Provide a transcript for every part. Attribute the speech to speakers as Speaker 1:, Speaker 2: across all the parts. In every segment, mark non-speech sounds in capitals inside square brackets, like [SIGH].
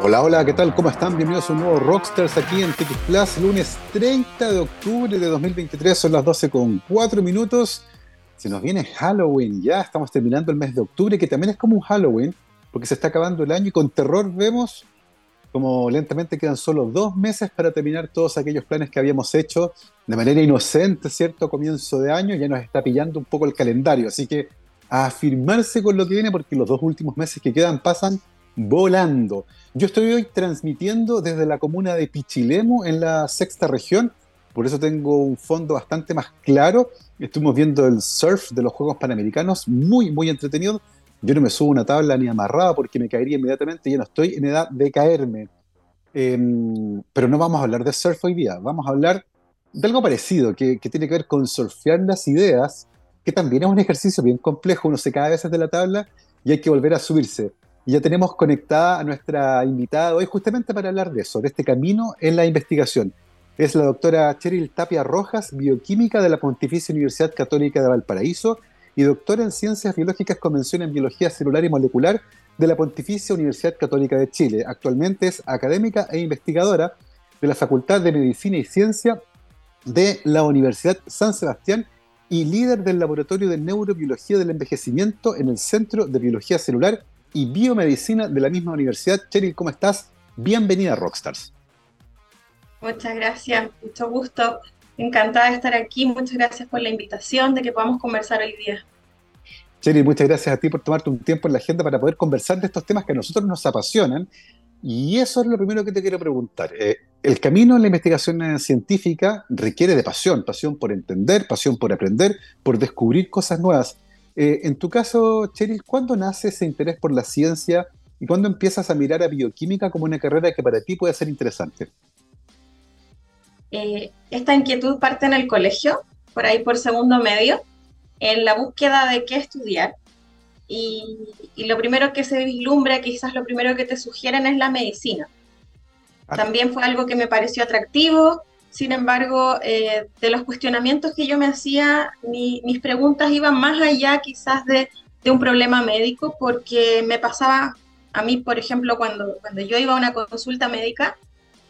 Speaker 1: Hola, hola, ¿qué tal? ¿Cómo están? Bienvenidos a un nuevo Rockstars aquí en TX Plus, lunes 30 de octubre de 2023, son las 12 con 4 minutos. Se nos viene Halloween, ya estamos terminando el mes de octubre, que también es como un Halloween, porque se está acabando el año y con terror vemos como lentamente quedan solo dos meses para terminar todos aquellos planes que habíamos hecho de manera inocente, ¿cierto? Comienzo de año, ya nos está pillando un poco el calendario, así que a afirmarse con lo que viene porque los dos últimos meses que quedan pasan volando. Yo estoy hoy transmitiendo desde la comuna de Pichilemu en la sexta región, por eso tengo un fondo bastante más claro. Estuvimos viendo el surf de los Juegos Panamericanos, muy, muy entretenido. Yo no me subo una tabla ni amarrada porque me caería inmediatamente, ya no estoy en edad de caerme. Em, pero no vamos a hablar de surf hoy día, vamos a hablar de algo parecido, que, tiene que ver con surfear las ideas, que también es un ejercicio bien complejo, uno se cae a veces de la tabla y hay que volver a subirse. Y ya tenemos conectada a nuestra invitada hoy justamente para hablar de eso, de este camino en la investigación. Es la doctora Cheryl Tapia Rojas, bioquímica de la Pontificia Universidad Católica de Valparaíso y doctora en Ciencias Biológicas con mención en Biología Celular y Molecular de la Pontificia Universidad Católica de Chile. Actualmente es académica e investigadora de la Facultad de Medicina y Ciencia de la Universidad San Sebastián y líder del Laboratorio de Neurobiología del Envejecimiento en el Centro de Biología Celular y Biomedicina de la misma universidad. Cheryl, ¿cómo estás? Bienvenida a Rockstars.
Speaker 2: Muchas gracias, mucho gusto. Encantada de estar aquí. Muchas gracias por la invitación de que podamos conversar hoy día.
Speaker 1: Cheri, muchas gracias a ti por tomarte un tiempo en la agenda para poder conversar de estos temas que a nosotros nos apasionan. Y eso es lo primero que te quiero preguntar. Eh, el camino en la investigación científica requiere de pasión, pasión por entender, pasión por aprender, por descubrir cosas nuevas. Eh, en tu caso, Cheryl, ¿cuándo nace ese interés por la ciencia y cuándo empiezas a mirar a bioquímica como una carrera que para ti puede ser interesante?
Speaker 2: Eh, esta inquietud parte en el colegio, por ahí por segundo medio, en la búsqueda de qué estudiar. Y, lo primero que se vislumbra, quizás lo primero que te sugieren es la medicina. Ah. También fue algo que me pareció atractivo, sin embargo, eh, de los cuestionamientos que yo me hacía, mis preguntas iban más allá quizás de, un problema médico, porque me pasaba a mí, por ejemplo, cuando, cuando yo iba a una consulta médica,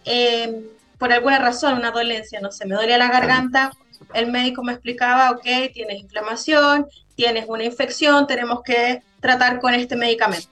Speaker 2: eh, por alguna razón, una dolencia, no sé, me dolía la garganta, el médico me explicaba, ok, tienes inflamación, tienes una infección, tenemos que tratar con este medicamento.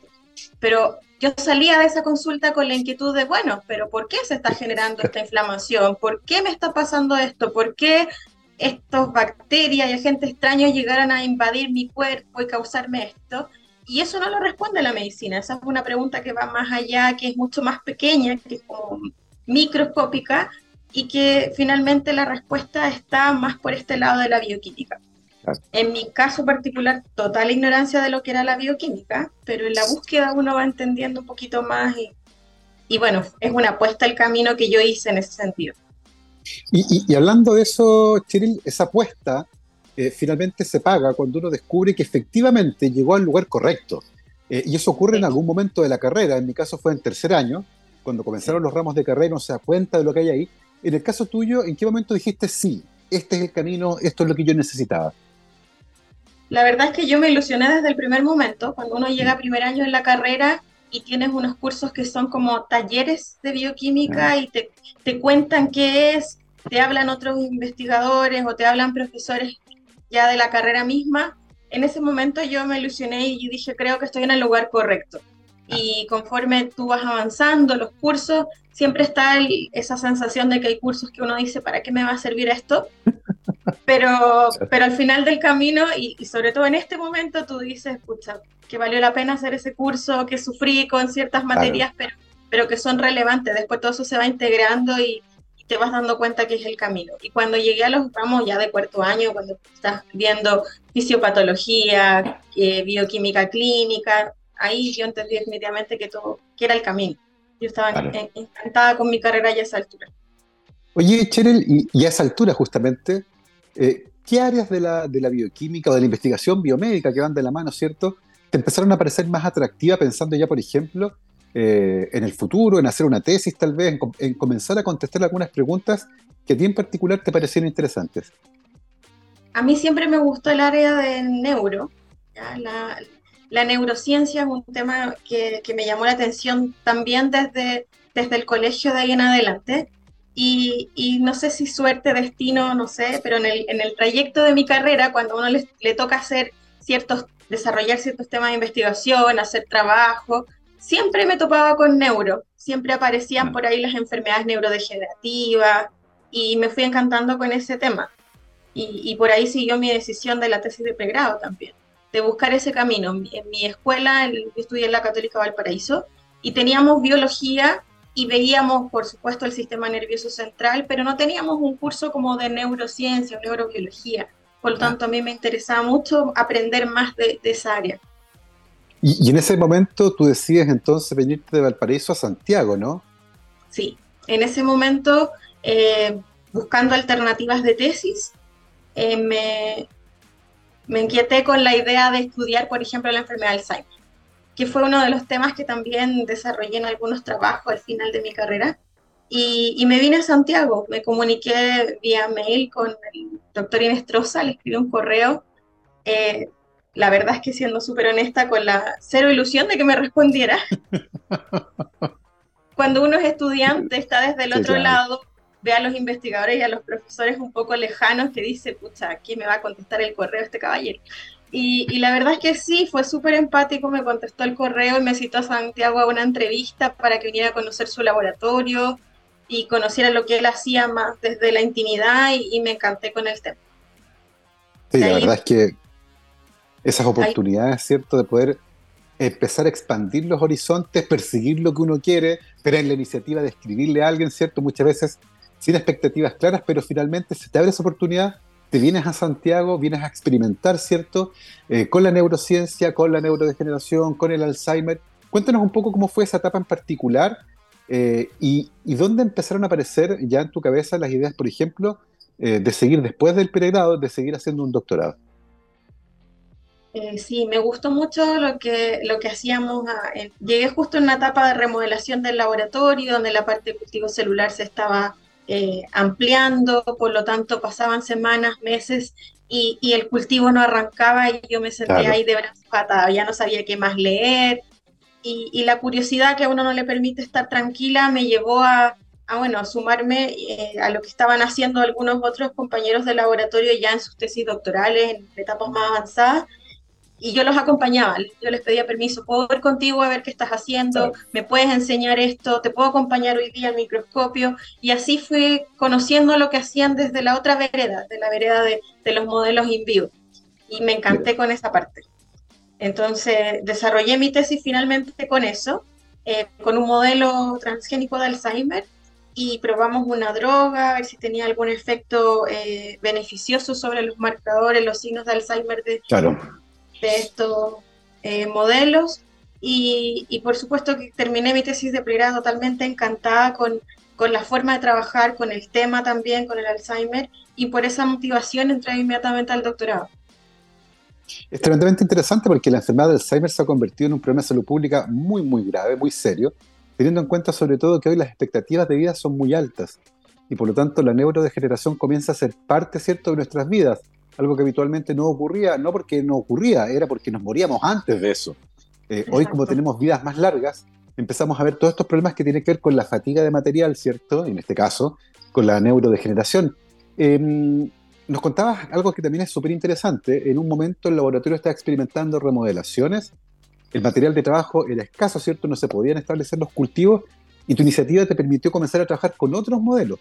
Speaker 2: Pero yo salía de esa consulta con la inquietud de, bueno, pero ¿por qué se está generando esta inflamación? ¿Por qué me está pasando esto? ¿Por qué estos bacterias y agentes extraños llegaron a invadir mi cuerpo y causarme esto? Y eso no lo responde la medicina. Esa es una pregunta que va más allá, que es mucho más pequeña, que es como microscópica y que finalmente la respuesta está más por este lado de la bioquímica. En mi caso particular, total ignorancia de lo que era la bioquímica, pero en la búsqueda uno va entendiendo un poquito más y, bueno, es una apuesta al camino que yo hice en ese sentido.
Speaker 1: Y, hablando de eso, Cheryl, esa apuesta eh, finalmente se paga cuando uno descubre que efectivamente llegó al lugar correcto. Eh, y eso ocurre en algún momento de la carrera, en mi caso fue en tercer año, cuando comenzaron los ramos de carrera no se da cuenta de lo que hay ahí. En el caso tuyo, ¿en qué momento dijiste sí? Este es el camino, esto es lo que yo necesitaba.
Speaker 2: La verdad es que yo me ilusioné desde el primer momento, cuando uno llega a primer año en la carrera y tienes unos cursos que son como talleres de bioquímica ah. y te, te cuentan qué es, te hablan otros investigadores o te hablan profesores ya de la carrera misma. En ese momento yo me ilusioné y dije, creo que estoy en el lugar correcto y conforme tú vas avanzando los cursos, siempre está esa sensación de que hay cursos que uno dice, ¿para qué me va a servir esto? [LAUGHS] Pero, [LAUGHS] pero al final del camino, y, sobre todo en este momento, tú dices, escucha, que valió la pena hacer ese curso, que sufrí con ciertas materias, pero, pero que son relevantes. Después todo eso se va integrando y, te vas dando cuenta que es el camino. Y cuando llegué a los ramos ya de cuarto año, cuando estás viendo fisiopatología, eh, bioquímica clínica, ahí yo entendí definitivamente que todo, que era el camino. Yo estaba encantada con mi carrera ya a esa altura.
Speaker 1: Oye, Cheryl, y, a esa altura justamente, eh, ¿qué áreas de la, de la bioquímica o de la investigación biomédica que van de la mano, cierto, te empezaron a parecer más atractivas pensando ya, por ejemplo, eh, en el futuro, en hacer una tesis tal vez, en, comenzar a contestar algunas preguntas que a ti en particular te parecieron interesantes?
Speaker 2: A mí siempre me gustó el área de neuro, la, la neurociencia es un tema que, me llamó la atención también desde, desde el colegio de ahí en adelante. Y, no sé si suerte, destino, no sé, pero en el, en el trayecto de mi carrera, cuando uno le, le toca hacer ciertos, desarrollar ciertos temas de investigación, hacer trabajo, siempre me topaba con neuro, siempre aparecían por ahí las enfermedades neurodegenerativas y me fui encantando con ese tema. Y, por ahí siguió mi decisión de la tesis de pregrado también, de buscar ese camino. En mi escuela, yo estudié en la Católica Valparaíso y teníamos biología y veíamos, por supuesto, el sistema nervioso central, pero no teníamos un curso como de neurociencia o neurobiología. Por lo tanto, a mí me interesaba mucho aprender más de esa área.
Speaker 1: Y, en ese momento tú decides entonces venirte de Valparaíso a Santiago, ¿no?
Speaker 2: Sí, en ese momento, eh, buscando alternativas de tesis, eh, me, me inquieté con la idea de estudiar, por ejemplo, la enfermedad de Alzheimer, que fue uno de los temas que también desarrollé en algunos trabajos al final de mi carrera. Y, me vine a Santiago, me comuniqué vía mail con el doctor Inestrosa, le escribí un correo eh, la verdad es que siendo súper honesta, con la cero ilusión de que me respondiera. [LAUGHS] Cuando uno es estudiante, está desde el otro lado, ve a los investigadores y a los profesores un poco lejanos que dice, pucha, ¿quién me va a contestar el correo este caballero? Y, la verdad es que sí, fue súper empático, me contestó el correo y me citó a Santiago a una entrevista para que viniera a conocer su laboratorio y conociera lo que él hacía más desde la intimidad y, me encanté con el tema.
Speaker 1: Sí, la verdad es que esas oportunidades, ¿cierto? De poder empezar a expandir los horizontes, perseguir lo que uno quiere, pero en la iniciativa de escribirle a alguien, ¿cierto? Muchas veces sin expectativas claras, pero finalmente se te abre esa oportunidad, te vienes a Santiago, vienes a experimentar, ¿cierto? Eh, con la neurociencia, con la neurodegeneración, con el Alzheimer. Cuéntanos un poco cómo fue esa etapa en particular eh, y, dónde empezaron a aparecer ya en tu cabeza las ideas, por ejemplo, eh, de seguir después del pregrado, de seguir haciendo un doctorado.
Speaker 2: Sí, me gustó mucho lo que, lo que hacíamos. llegué justo en una etapa de remodelación del laboratorio, donde la parte de cultivo celular se estaba eh, ampliando, por lo tanto pasaban semanas, meses y, el cultivo no arrancaba y yo me sentía ahí de brazos patada, ya no sabía qué más leer. Y, y, la curiosidad que a uno no le permite estar tranquila me llevó a, a bueno, a sumarme eh, a lo que estaban haciendo algunos otros compañeros de laboratorio ya en sus tesis doctorales, en etapas más avanzadas y yo los acompañaba, yo les pedía permiso, puedo ir contigo a ver qué estás haciendo, me puedes enseñar esto, te puedo acompañar hoy día al microscopio, y así fui conociendo lo que hacían desde la otra vereda, de la vereda de, los modelos in vivo, y me encanté con esa parte. Entonces desarrollé mi tesis finalmente con eso, eh, con un modelo transgénico de Alzheimer, y probamos una droga, a ver si tenía algún efecto eh, beneficioso sobre los marcadores, los signos de Alzheimer de, claro de estos eh, modelos y, por supuesto que terminé mi tesis de pregrado totalmente encantada con, con, la forma de trabajar, con el tema también, con el Alzheimer y por esa motivación entré inmediatamente al doctorado.
Speaker 1: Es tremendamente interesante porque la enfermedad de Alzheimer se ha convertido en un problema de salud pública muy, muy grave, muy serio, teniendo en cuenta sobre todo que hoy las expectativas de vida son muy altas y por lo tanto la neurodegeneración comienza a ser parte, ¿cierto?, de nuestras vidas algo que habitualmente no ocurría, no porque no ocurría, era porque nos moríamos antes de eso. Eh, hoy, como tenemos vidas más largas, empezamos a ver todos estos problemas que tienen que ver con la fatiga de material, ¿cierto? En este caso, con la neurodegeneración. Em, nos contabas algo que también es súper interesante. En un momento el laboratorio estaba experimentando remodelaciones, el material de trabajo era escaso, ¿cierto? No se podían establecer los cultivos y tu iniciativa te permitió comenzar a trabajar con otros modelos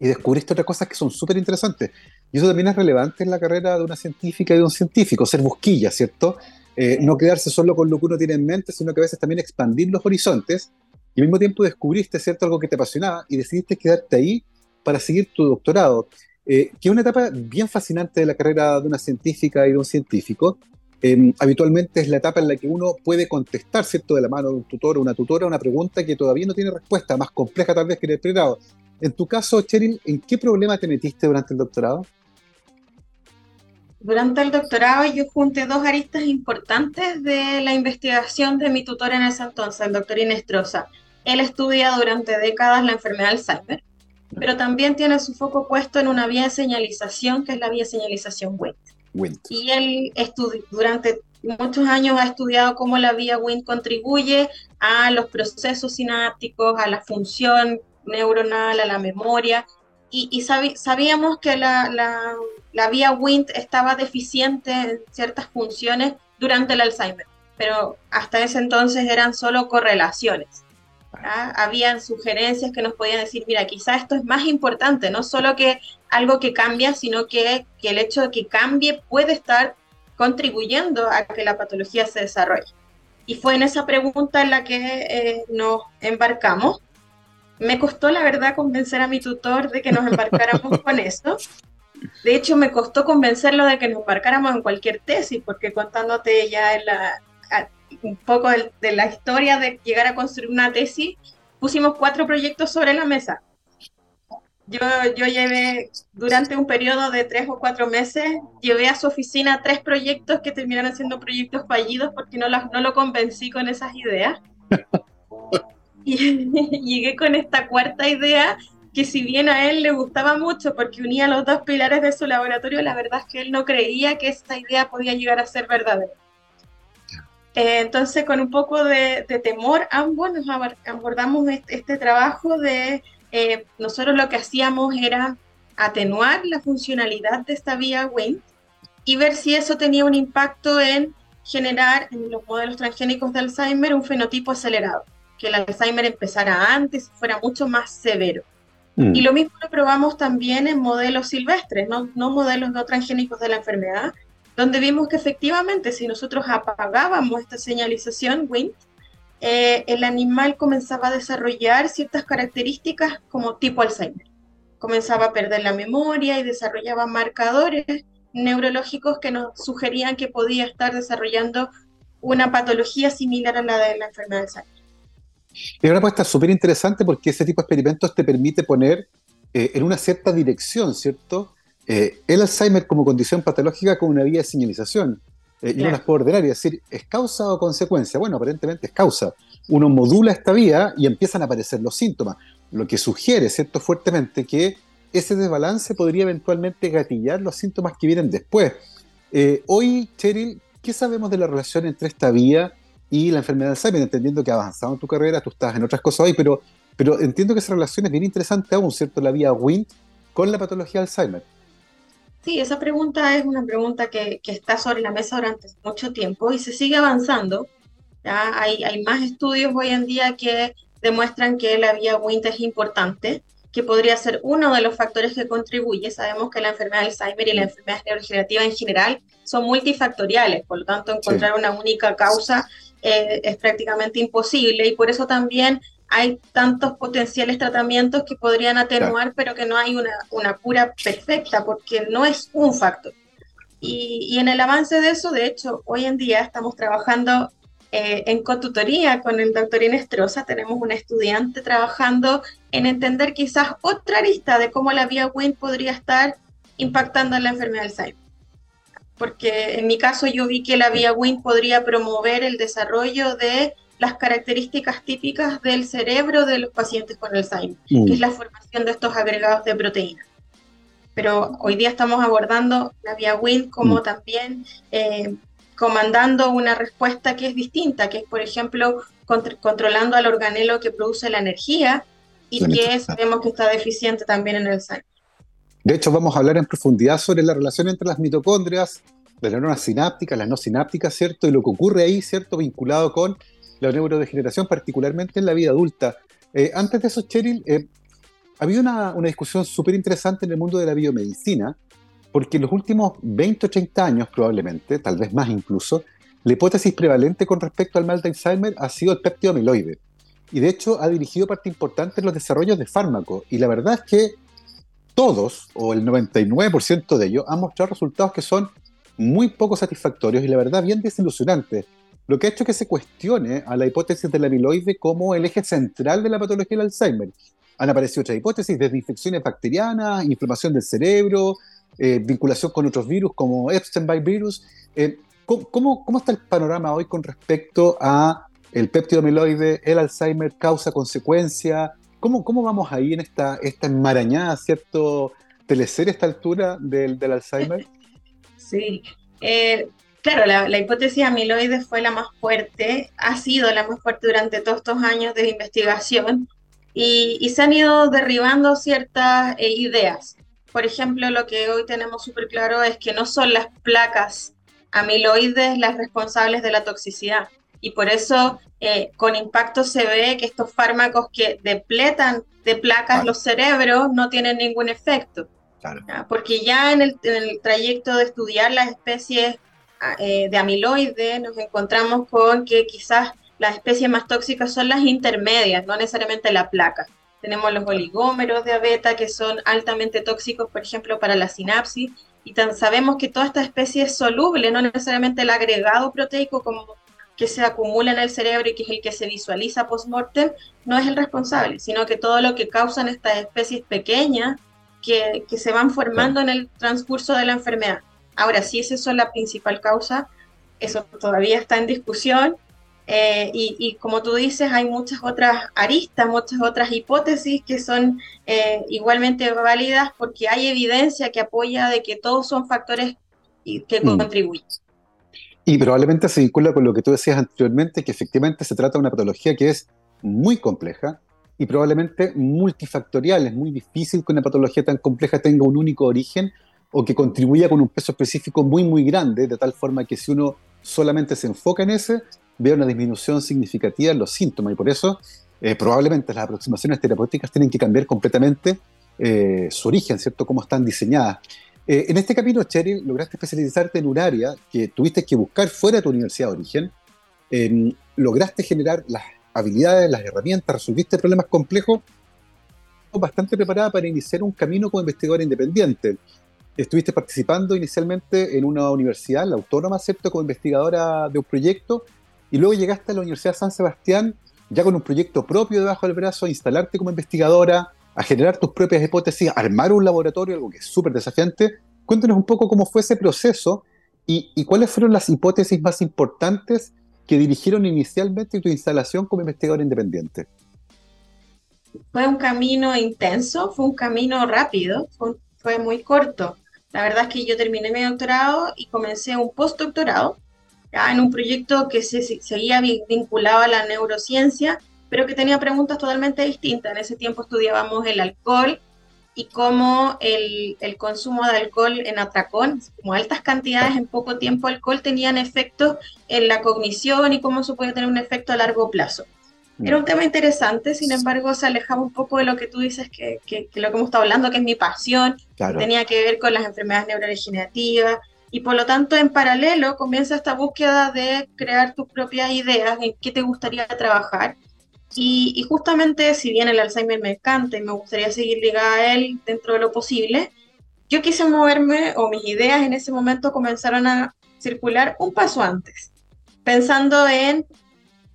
Speaker 1: y descubriste otras cosas que son súper interesantes. Y eso también es relevante en la carrera de una científica y de un científico, ser busquilla, ¿cierto? Eh, no quedarse solo con lo que uno tiene en mente, sino que a veces también expandir los horizontes y al mismo tiempo descubriste, ¿cierto?, algo que te apasionaba y decidiste quedarte ahí para seguir tu doctorado, eh, que es una etapa bien fascinante de la carrera de una científica y de un científico. Em, habitualmente es la etapa en la que uno puede contestar, ¿cierto?, de la mano de un tutor o una tutora una pregunta que todavía no tiene respuesta, más compleja tal vez que en el pregrado. En tu caso, Cheryl, ¿en qué problema te metiste durante el doctorado?
Speaker 2: Durante el doctorado yo junté dos aristas importantes de la investigación de mi tutor en ese entonces, el doctor Inestrosa. Él estudia durante décadas la enfermedad de Alzheimer, pero también tiene su foco puesto en una vía de señalización que es la vía de señalización WINT. Y él durante muchos años ha estudiado cómo la vía Wnt contribuye a los procesos sinápticos, a la función neuronal, a la memoria, y, sabíamos que la, la, vía Wnt estaba deficiente en ciertas funciones durante el Alzheimer, pero hasta ese entonces eran solo correlaciones. Habían sugerencias que nos podían decir, mira, quizá esto es más importante, no solo que algo que cambia, sino que, que el hecho de que cambie puede estar contribuyendo a que la patología se desarrolle. Y fue en esa pregunta en la que eh, nos embarcamos. Me costó, la verdad, convencer a mi tutor de que nos embarcáramos [LAUGHS] con eso. De hecho, me costó convencerlo de que nos embarcáramos en cualquier tesis, porque contándote ya en la, un poco de, de la historia de llegar a construir una tesis, pusimos cuatro proyectos sobre la mesa yo, yo llevé durante un periodo de tres o cuatro meses, llevé a su oficina tres proyectos que terminaron siendo proyectos fallidos porque no, las, no lo convencí con esas ideas. [LAUGHS] [LAUGHS] y llegué con esta cuarta idea que si bien a él le gustaba mucho porque unía los dos pilares de su laboratorio, la verdad es que él no creía que esta idea podía llegar a ser verdadera. Eh, entonces, con un poco de, de temor, ambos nos abordamos este, este trabajo de eh, nosotros lo que hacíamos era atenuar la funcionalidad de esta vía WINT y ver si eso tenía un impacto en generar en los modelos transgénicos de Alzheimer un fenotipo acelerado, que el Alzheimer empezara antes y fuera mucho más severo. Mm. Y lo mismo lo probamos también en modelos silvestres, no, no modelos no transgénicos de la enfermedad, donde vimos que efectivamente si nosotros apagábamos esta señalización WINT, eh, el animal comenzaba a desarrollar ciertas características como tipo Alzheimer. Comenzaba a perder la memoria y desarrollaba marcadores neurológicos que nos sugerían que podía estar desarrollando una patología similar a la de la enfermedad de Alzheimer.
Speaker 1: Es una apuesta súper interesante porque ese tipo de experimentos te permite poner eh, en una cierta dirección, ¿cierto? Eh, el Alzheimer como condición patológica con una vía de señalización. Eh, y no las puedo ordenar y decir, ¿es causa o consecuencia? Bueno, aparentemente es causa. Uno modula esta vía y empiezan a aparecer los síntomas, lo que sugiere, ¿cierto?, fuertemente que ese desbalance podría eventualmente gatillar los síntomas que vienen después. Eh, hoy, Cheryl, ¿qué sabemos de la relación entre esta vía y la enfermedad de Alzheimer? Entendiendo que avanzado en tu carrera, tú estás en otras cosas hoy, pero, pero entiendo que esa relación es bien interesante aún, ¿cierto? La vía WINT con la patología de Alzheimer.
Speaker 2: Sí, esa pregunta es una pregunta que, está sobre la mesa durante mucho tiempo y se sigue avanzando. ¿ya? Hay, hay más estudios hoy en día que demuestran que la vía WINT es importante, que podría ser uno de los factores que contribuye. Sabemos que la enfermedad de Alzheimer y la enfermedad neurodegenerativa en general son multifactoriales, por lo tanto encontrar una única causa eh, es prácticamente imposible y por eso también hay tantos potenciales tratamientos que podrían atenuar, pero que no hay una, una, cura perfecta, porque no es un factor. Y, y, en el avance de eso, de hecho, hoy en día estamos trabajando eh, en cotutoría con el doctor Inestrosa, tenemos un estudiante trabajando en entender quizás otra lista de cómo la vía WIN podría estar impactando en la enfermedad de Alzheimer. Porque en mi caso yo vi que la vía WIN podría promover el desarrollo de las características típicas del cerebro de los pacientes con Alzheimer, que es mm. la formación de estos agregados de proteínas. Pero hoy día estamos abordando la vía WIN como mm. también eh, comandando una respuesta que es distinta, que es, por ejemplo, controlando al organelo que produce la energía y que sabemos que está deficiente también en el Alzheimer.
Speaker 1: De hecho, vamos a hablar en profundidad sobre la relación entre las mitocondrias, las neuronas sinápticas, las no sinápticas, ¿cierto? Y lo que ocurre ahí, ¿cierto? Vinculado con la neurodegeneración, particularmente en la vida adulta. Eh, antes de eso, Cheryl, eh, ha habido una, una discusión súper interesante en el mundo de la biomedicina, porque en los últimos 20 o 30 años probablemente, tal vez más incluso, la hipótesis prevalente con respecto al mal de Alzheimer ha sido el péptido amiloide. Y de hecho ha dirigido parte importante en los desarrollos de fármacos. Y la verdad es que todos, o el 99% de ellos, han mostrado resultados que son muy poco satisfactorios y la verdad bien desilusionantes lo que ha hecho que se cuestione a la hipótesis del amiloide como el eje central de la patología del Alzheimer. Han aparecido otras hipótesis, desde infecciones bacterianas, inflamación del cerebro, eh, vinculación con otros virus como Epstein-Barr virus. Eh, ¿cómo, ¿cómo, está el panorama hoy con respecto a el péptido amiloide, el Alzheimer, causa, consecuencia? ¿Cómo, cómo vamos ahí en esta, esta enmarañada, cierto, teleserie a esta altura del, del Alzheimer? [LAUGHS]
Speaker 2: Sí, eh, claro, la, hipótesis amiloide fue la más fuerte, ha sido la más fuerte durante todos estos años de investigación y, se han ido derribando ciertas eh, ideas. Por ejemplo, lo que hoy tenemos súper claro es que no son las placas amiloides las responsables de la toxicidad. Y por eso eh, con impacto se ve que estos fármacos que depletan de placas los cerebros no tienen ningún efecto. Porque ya en el, trayecto de estudiar las especies ah, eh, de amiloide nos encontramos con que quizás las especies más tóxicas son las intermedias, no necesariamente la placa. Tenemos los oligómeros de abeta que son altamente tóxicos, por ejemplo, para la sinapsis, y sabemos que toda esta especie es soluble, no necesariamente el agregado proteico como que se acumula en el cerebro y que es el que se visualiza post-mortem, no es el responsable, sino que todo lo que causan estas especies pequeñas que, se van formando en el transcurso de la enfermedad. Ahora, si esa es la principal causa, eso todavía está en discusión. Eh, y, como tú dices, hay muchas otras aristas, muchas otras hipótesis que son eh, igualmente válidas porque hay evidencia que apoya de que todos son factores que mm. contribuyen.
Speaker 1: Y probablemente se vincula con lo que tú decías anteriormente, que efectivamente se trata de una patología que es muy compleja, y probablemente multifactorial. Es muy difícil que una patología tan compleja tenga un único origen o que contribuya con un peso específico muy, muy grande, de tal forma que si uno solamente se enfoca en ese, vea una disminución significativa en los síntomas. Y por eso eh, probablemente las aproximaciones terapéuticas tienen que cambiar completamente eh, su origen, ¿cierto? Cómo están diseñadas. Eh, en este camino, Cheryl, lograste especializarte en un área que tuviste que buscar fuera de tu universidad de origen. lograste generar las habilidades, las herramientas, resolviste problemas complejos, bastante preparada para iniciar un camino como investigadora independiente. Estuviste participando inicialmente en una universidad, Autónoma, ¿cierto?, como investigadora de un proyecto, y luego llegaste a la Universidad San Sebastián ya con un proyecto propio debajo del brazo, a instalarte como investigadora, a generar tus propias hipótesis, armar un laboratorio, algo que es súper desafiante. Cuéntanos un poco cómo fue ese proceso y, y cuáles fueron las hipótesis más importantes que dirigieron inicialmente tu instalación como investigador independiente?
Speaker 2: Fue un camino intenso, fue un camino rápido, fue, muy corto. La verdad es que yo terminé mi doctorado y comencé un postdoctorado ya en un proyecto que se, seguía vinculado a la neurociencia, pero que tenía preguntas totalmente distintas. En ese tiempo estudiábamos el alcohol y cómo el, el, consumo de alcohol en atracón, como altas cantidades en poco tiempo alcohol, tenían efectos en la cognición y cómo eso puede tener un efecto a largo plazo. Mm. Era un tema interesante, sin embargo, se alejaba un poco de lo que tú dices, que, que, lo que hemos estado hablando, que es mi pasión, tenía que ver con las enfermedades neurodegenerativas, y por lo tanto, en paralelo, comienza esta búsqueda de crear tus propias ideas en qué te gustaría trabajar y, justamente, si bien el Alzheimer me encanta y me gustaría seguir ligada a él dentro de lo posible, yo quise moverme o mis ideas en ese momento comenzaron a circular un paso antes, pensando en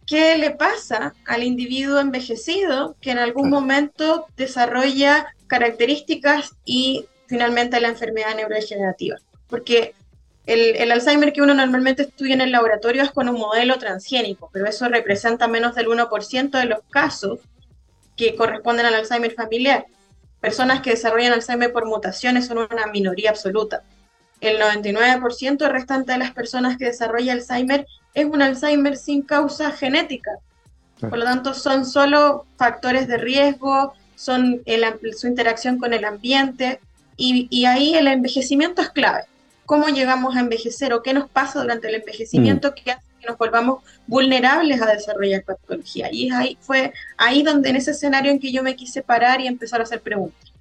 Speaker 2: qué le pasa al individuo envejecido que en algún momento desarrolla características y finalmente la enfermedad neurodegenerativa. Porque el, Alzheimer que uno normalmente estudia en el laboratorio es con un modelo transgénico, pero eso representa menos del 1% de los casos que corresponden al Alzheimer familiar. Personas que desarrollan Alzheimer por mutaciones son una minoría absoluta. El 99% restante de las personas que desarrollan Alzheimer es un Alzheimer sin causa genética. Por lo tanto, son solo factores de riesgo, son su interacción con el ambiente y ahí el envejecimiento es clave cómo llegamos a envejecer o qué nos pasa durante el envejecimiento mm. que hace que nos volvamos vulnerables a desarrollar patología. Y ahí, fue ahí donde en ese escenario en que yo me quise parar y empezar a hacer preguntas.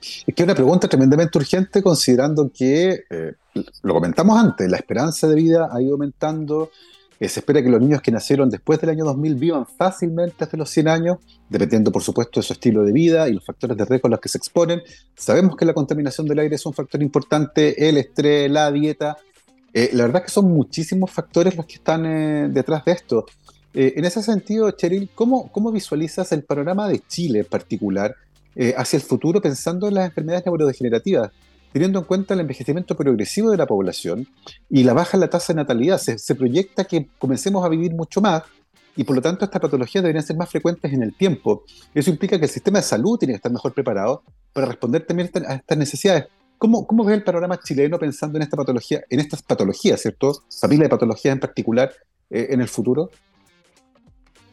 Speaker 1: Es que es una pregunta tremendamente urgente considerando que, eh, lo comentamos antes, la esperanza de vida ha ido aumentando, se espera que los niños que nacieron después del año 2000 vivan fácilmente hasta los 100 años, dependiendo por supuesto de su estilo de vida y los factores de riesgo a los que se exponen. Sabemos que la contaminación del aire es un factor importante, el estrés, la dieta. Eh, la verdad es que son muchísimos factores los que están eh, detrás de esto. Eh, en ese sentido, Cheryl, ¿cómo, ¿cómo, visualizas el panorama de Chile en particular hacia el futuro pensando en las enfermedades neurodegenerativas? Teniendo en cuenta el envejecimiento progresivo de la población y la baja en la tasa de natalidad. Se, proyecta que comencemos a vivir mucho más y por lo tanto estas patologías deberían ser más frecuentes en el tiempo. Eso implica que el sistema de salud tiene que estar mejor preparado para responder también a estas necesidades. ¿Cómo, ¿Cómo ves el panorama chileno pensando en esta patología, en estas patologías, ¿cierto? Familia de patologías en particular eh, en el futuro?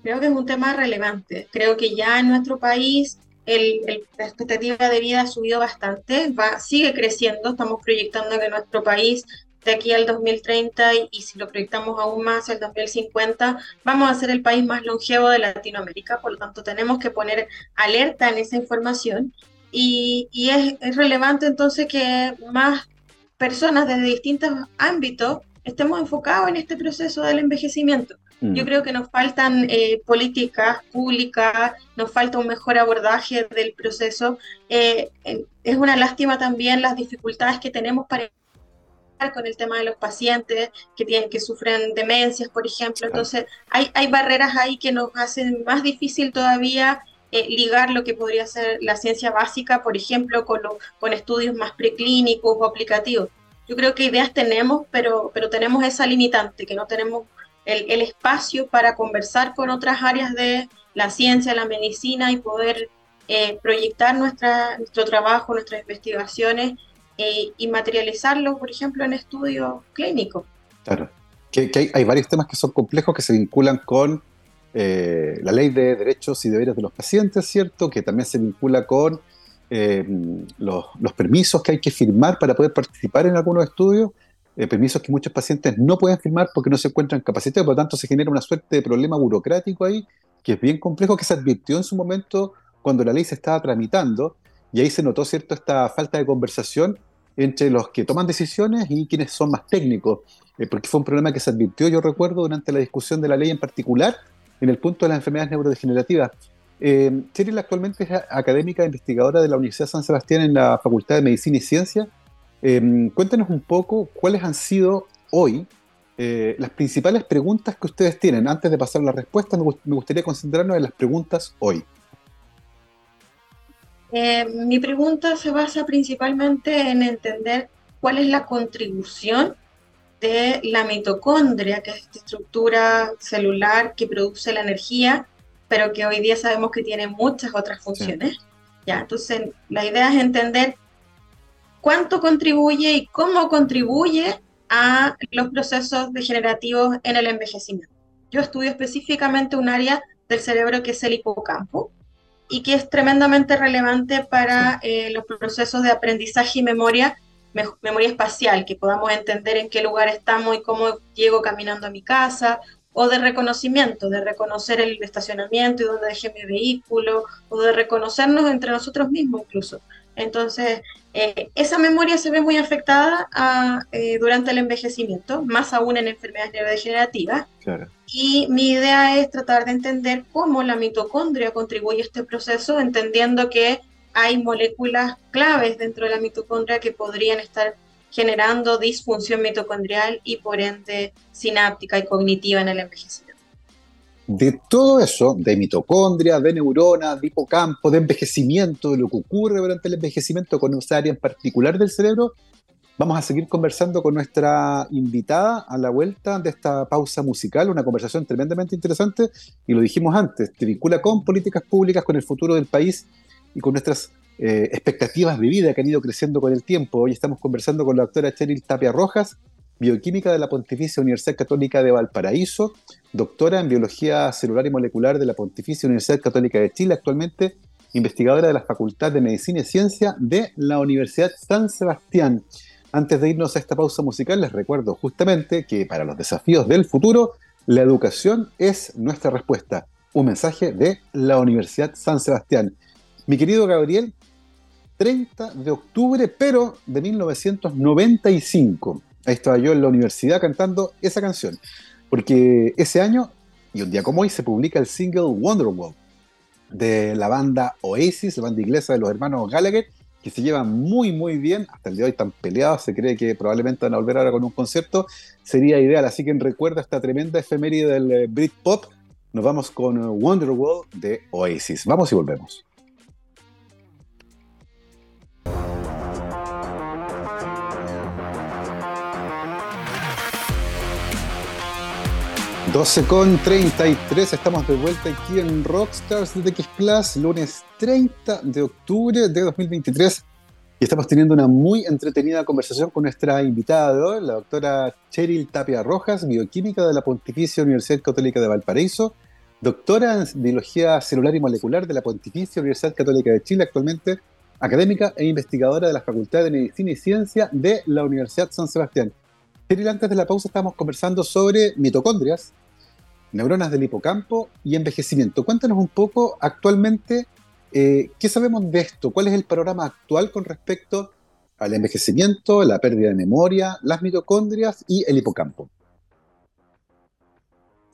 Speaker 2: Creo que es un tema relevante. Creo que ya en nuestro país el, la expectativa de vida ha subido bastante, va, sigue creciendo. Estamos proyectando que nuestro país de aquí al 2030 y, y, si lo proyectamos aún más al 2050, vamos a ser el país más longevo de Latinoamérica. Por lo tanto, tenemos que poner alerta en esa información y, y es, es, relevante entonces que más personas desde distintos ámbitos estemos enfocados en este proceso del envejecimiento. Mm. Yo creo que nos faltan eh, políticas públicas, nos falta un mejor abordaje del proceso. Eh, es una lástima también las dificultades que tenemos para con el tema de los pacientes que tienen que sufren demencias, por ejemplo. Entonces, hay, hay barreras ahí que nos hacen más difícil todavía eh, ligar lo que podría ser la ciencia básica, por ejemplo, con, lo, con estudios más preclínicos o aplicativos. Yo creo que ideas tenemos, pero, pero tenemos esa limitante, que no tenemos el, el espacio para conversar con otras áreas de la ciencia, la medicina y poder eh, proyectar nuestra, nuestro trabajo, nuestras investigaciones eh, y materializarlo, por ejemplo, en estudios clínicos.
Speaker 1: Claro, que, que hay, hay, varios temas que son complejos que se vinculan con eh, la ley de derechos y deberes de los pacientes, ¿cierto? Que también se vincula con eh, los, los, permisos que hay que firmar para poder participar en algunos estudios, eh, permisos que muchos pacientes no pueden firmar porque no se encuentran capacitados, por lo tanto se genera una suerte de problema burocrático ahí, que es bien complejo, que se advirtió en su momento cuando la ley se estaba tramitando, y ahí se notó, ¿cierto?, esta falta de conversación entre los que toman decisiones y quienes son más técnicos, eh, porque fue un problema que se advirtió, yo recuerdo, durante la discusión de la ley en particular, en el punto de las enfermedades neurodegenerativas. Eh, Cheryl actualmente es académica e investigadora de la Universidad de San Sebastián en la Facultad de Medicina y Ciencia. Eh, cuéntenos un poco cuáles han sido hoy eh, las principales preguntas que ustedes tienen. Antes de pasar a la respuesta, me, me gustaría concentrarnos en las preguntas hoy.
Speaker 2: Eh, mi pregunta se basa principalmente en entender cuál es la contribución de la mitocondria, que es esta estructura celular que produce la energía, pero que hoy día sabemos que tiene muchas otras funciones. Sí. Ya, entonces, la idea es entender cuánto contribuye y cómo contribuye a los procesos degenerativos en el envejecimiento. Yo estudio específicamente un área del cerebro que es el hipocampo y que es tremendamente relevante para eh, los procesos de aprendizaje y memoria memoria espacial, que podamos entender en qué lugar estamos y cómo llego caminando a mi casa, o de reconocimiento, de reconocer el estacionamiento y dónde dejé mi vehículo, o de reconocernos entre nosotros mismos incluso. Entonces, eh, esa memoria se ve muy afectada a, eh, durante el envejecimiento, más aún en enfermedades neurodegenerativas. Claro. Y mi idea es tratar de entender cómo la mitocondria contribuye a este proceso, entendiendo que hay moléculas claves dentro de la mitocondria que podrían estar generando disfunción mitocondrial y por ende sináptica y cognitiva en el envejecimiento.
Speaker 1: De todo eso, de mitocondria, de neuronas, de hipocampo, de envejecimiento, de lo que ocurre durante el envejecimiento con esa área en particular del cerebro, vamos a seguir conversando con nuestra invitada a la vuelta de esta pausa musical, una conversación tremendamente interesante y lo dijimos antes, te vincula con políticas públicas, con el futuro del país y con nuestras eh, expectativas de vida que han ido creciendo con el tiempo. Hoy estamos conversando con la doctora Cheryl Tapia Rojas, bioquímica de la Pontificia Universidad Católica de Valparaíso, doctora en biología celular y molecular de la Pontificia Universidad Católica de Chile, actualmente investigadora de la Facultad de Medicina y Ciencia de la Universidad San Sebastián. Antes de irnos a esta pausa musical, les recuerdo justamente que para los desafíos del futuro, la educación es nuestra respuesta. Un mensaje de la Universidad San Sebastián. Mi querido Gabriel, 30 de octubre, pero de 1995. Ahí estaba yo en la universidad cantando esa canción. Porque ese año, y un día como hoy, se publica el single Wonderwall de la banda Oasis, la banda inglesa de los hermanos Gallagher, que se llevan muy, muy bien. Hasta el día de hoy están peleados. Se cree que probablemente van a volver ahora con un concierto. Sería ideal. Así que en recuerdo esta tremenda efeméride del eh, Britpop, nos vamos con Wonderwall de Oasis. Vamos y volvemos. 12 con 33, estamos de vuelta aquí en Rockstars de TX Plus, lunes 30 de octubre de 2023. Y estamos teniendo una muy entretenida conversación con nuestra invitada, la doctora Cheryl Tapia Rojas, bioquímica de la Pontificia Universidad Católica de Valparaíso, doctora en biología celular y molecular de la Pontificia Universidad Católica de Chile, actualmente académica e investigadora de la Facultad de Medicina y Ciencia de la Universidad San Sebastián. Cheryl, antes de la pausa estamos conversando sobre mitocondrias, neuronas del hipocampo y envejecimiento. Cuéntanos un poco actualmente eh, qué sabemos de esto, cuál es el panorama actual con respecto al envejecimiento, la pérdida de memoria, las mitocondrias y el hipocampo.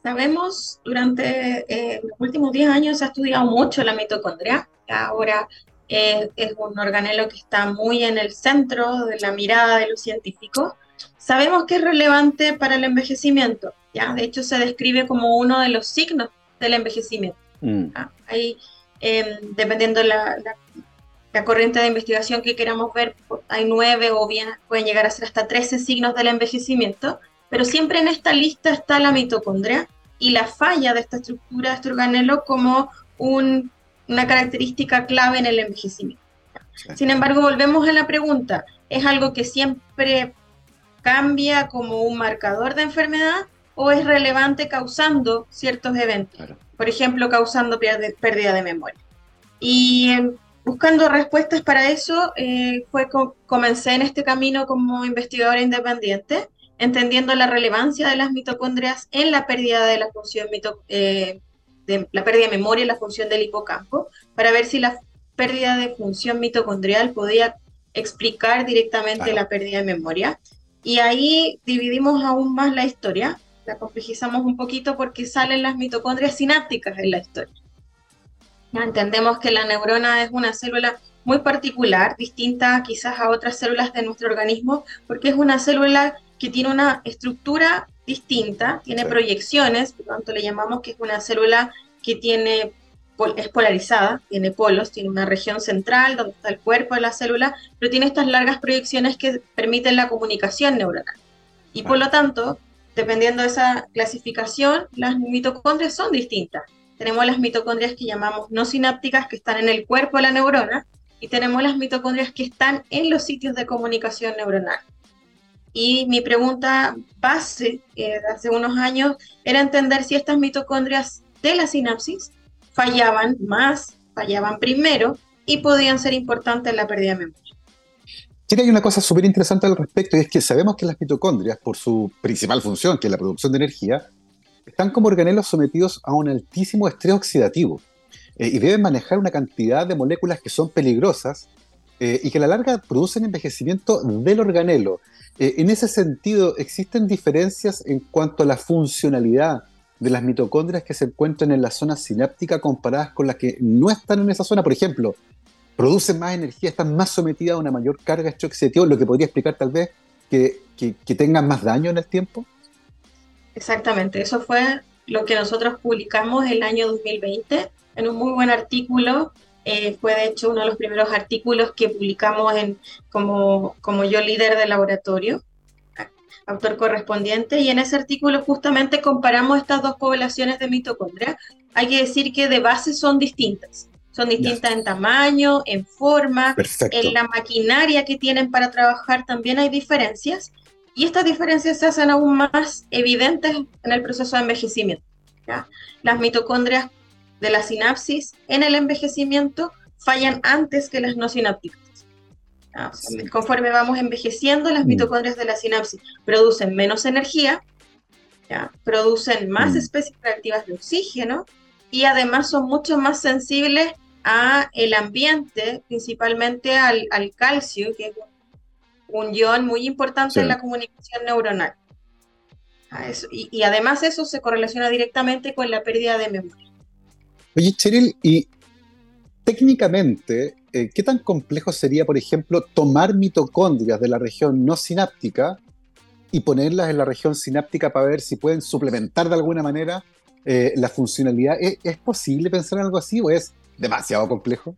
Speaker 2: Sabemos, durante eh, los últimos 10 años se ha estudiado mucho la mitocondria. Ahora eh, es un organelo que está muy en el centro de la mirada de los científicos. Sabemos que es relevante para el envejecimiento. ¿ya? De hecho, se describe como uno de los signos del envejecimiento. Mm. Hay, em, dependiendo la, la, la, corriente de investigación que queramos ver, hay nueve o bien pueden llegar a ser hasta 13 signos del envejecimiento, pero siempre en esta lista está la mitocondria y la falla de esta estructura de este organelo como un, una característica clave en el envejecimiento. Sin embargo, volvemos a la pregunta, ¿es algo que siempre cambia como un marcador de enfermedad o es relevante causando ciertos eventos, por ejemplo, causando pérdida de memoria. Y em, buscando respuestas para eso, eh, fue comencé en este camino como investigadora independiente, entendiendo la relevancia de las mitocondrias en la pérdida de la función eh, de la pérdida de memoria y la función del hipocampo, para ver si la pérdida de función mitocondrial podía explicar directamente la pérdida de memoria. Y ahí dividimos aún más la historia, la complejizamos un poquito porque salen las mitocondrias sinápticas en la historia. Ya entendemos que la neurona es una célula muy particular, distinta quizás a otras células de nuestro organismo, porque es una célula que tiene una estructura distinta, tiene proyecciones, por lo tanto le llamamos que es una célula que tiene es polarizada, tiene polos, tiene una región central donde está el cuerpo de la célula, pero tiene estas largas proyecciones que permiten la comunicación neuronal. Y por lo tanto, dependiendo de esa clasificación, las mitocondrias son distintas. Tenemos las mitocondrias que llamamos no sinápticas, que están en el cuerpo de la neurona, y tenemos las mitocondrias que están en los sitios de comunicación neuronal. Y mi pregunta base eh, de hace unos años era entender si estas mitocondrias de la sinapsis fallaban más, fallaban primero y podían ser importantes en la pérdida de memoria.
Speaker 1: Sí, hay una cosa súper interesante al respecto, y es que sabemos que las mitocondrias, por su principal función, que es la producción de energía, están como organelos sometidos a un altísimo estrés oxidativo eh, y deben manejar una cantidad de moléculas que son peligrosas eh, y que a la larga producen envejecimiento del organelo. Eh, en ese sentido, ¿existen diferencias en cuanto a la funcionalidad de las mitocondrias que se encuentran en la zona sináptica comparadas con las que no están en esa zona? Por ejemplo, producen más energía, están más sometidas a una mayor carga oxidativo, lo que podría explicar tal vez que, que, tengan más daño en el tiempo.
Speaker 2: Exactamente, eso fue lo que nosotros publicamos el año 2020 en un muy buen artículo. Eh, fue de hecho uno de los primeros artículos que publicamos en, como, como yo líder del laboratorio, autor correspondiente, y en ese artículo justamente comparamos estas dos poblaciones de mitocondria. Hay que decir que de base son distintas. Son distintas en tamaño, en forma, en la maquinaria que tienen para trabajar también hay diferencias. Y estas diferencias se hacen aún más evidentes en el proceso de envejecimiento. Las mitocondrias de la sinapsis en el envejecimiento fallan antes que las no sinápticas. Conforme vamos envejeciendo, las mm. mitocondrias de la sinapsis producen menos energía, producen más mm. especies reactivas de oxígeno y además son mucho más sensibles a el ambiente, principalmente al, calcio, que es un ion muy importante en la comunicación neuronal. y, además eso se correlaciona directamente con la pérdida de memoria.
Speaker 1: Oye, Cheryl, y técnicamente, eh, ¿qué tan complejo sería, por ejemplo, tomar mitocondrias de la región no sináptica y ponerlas en la región sináptica para ver si pueden suplementar de alguna manera eh, la funcionalidad? ¿Es, posible pensar en algo así o es demasiado complejo?